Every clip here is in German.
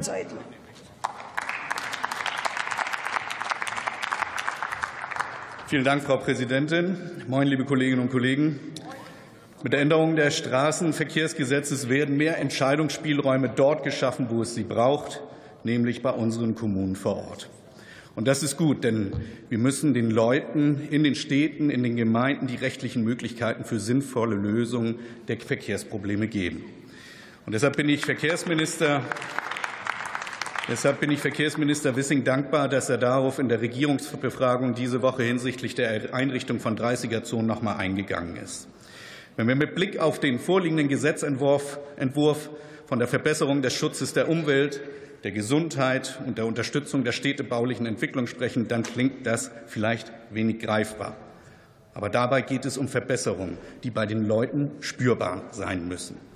Seidel. Vielen Dank, Frau Präsidentin. Moin, liebe Kolleginnen und Kollegen. Mit der Änderung des Straßenverkehrsgesetzes werden mehr Entscheidungsspielräume dort geschaffen, wo es sie braucht, nämlich bei unseren Kommunen vor Ort. Und das ist gut, denn wir müssen den Leuten in den Städten, in den Gemeinden die rechtlichen Möglichkeiten für sinnvolle Lösungen der Verkehrsprobleme geben. Und deshalb bin ich Verkehrsminister Deshalb bin ich Verkehrsminister Wissing dankbar, dass er darauf in der Regierungsbefragung diese Woche hinsichtlich der Einrichtung von 30er-Zonen noch mal eingegangen ist. Wenn wir mit Blick auf den vorliegenden Gesetzentwurf Entwurf von der Verbesserung des Schutzes der Umwelt, der Gesundheit und der Unterstützung der städtebaulichen Entwicklung sprechen, dann klingt das vielleicht wenig greifbar. Aber dabei geht es um Verbesserungen, die bei den Leuten spürbar sein müssen.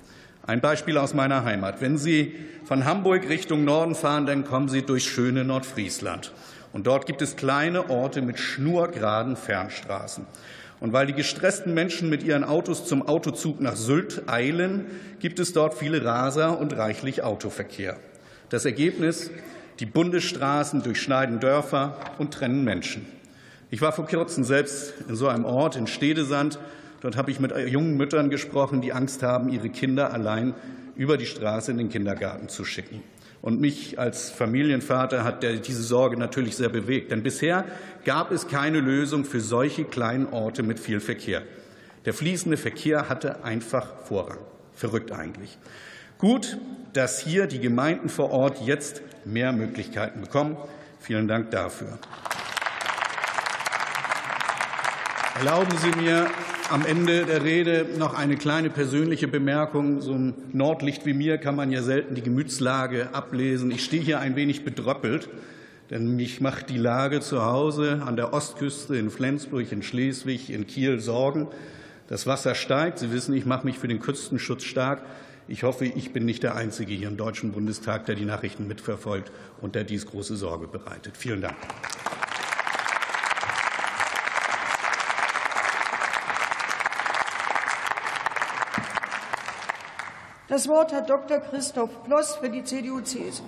Ein Beispiel aus meiner Heimat. Wenn Sie von Hamburg Richtung Norden fahren, dann kommen Sie durch schöne Nordfriesland. Und dort gibt es kleine Orte mit schnurgeraden Fernstraßen. Und weil die gestressten Menschen mit ihren Autos zum Autozug nach Sylt eilen, gibt es dort viele Raser und reichlich Autoverkehr. Das Ergebnis? Die Bundesstraßen durchschneiden Dörfer und trennen Menschen. Ich war vor kurzem selbst in so einem Ort in Stedesand Dort habe ich mit jungen Müttern gesprochen, die Angst haben, ihre Kinder allein über die Straße in den Kindergarten zu schicken. Und mich als Familienvater hat diese Sorge natürlich sehr bewegt. Denn bisher gab es keine Lösung für solche kleinen Orte mit viel Verkehr. Der fließende Verkehr hatte einfach Vorrang. Verrückt eigentlich. Gut, dass hier die Gemeinden vor Ort jetzt mehr Möglichkeiten bekommen. Vielen Dank dafür. Erlauben Sie mir am Ende der Rede noch eine kleine persönliche Bemerkung. So ein Nordlicht wie mir kann man ja selten die Gemütslage ablesen. Ich stehe hier ein wenig bedröppelt, denn mich macht die Lage zu Hause an der Ostküste in Flensburg, in Schleswig, in Kiel Sorgen. Das Wasser steigt. Sie wissen, ich mache mich für den Küstenschutz stark. Ich hoffe, ich bin nicht der Einzige hier im Deutschen Bundestag, der die Nachrichten mitverfolgt und der dies große Sorge bereitet. Vielen Dank. Das Wort hat Dr. Christoph Ploss für die CDU-CSU-Fraktion.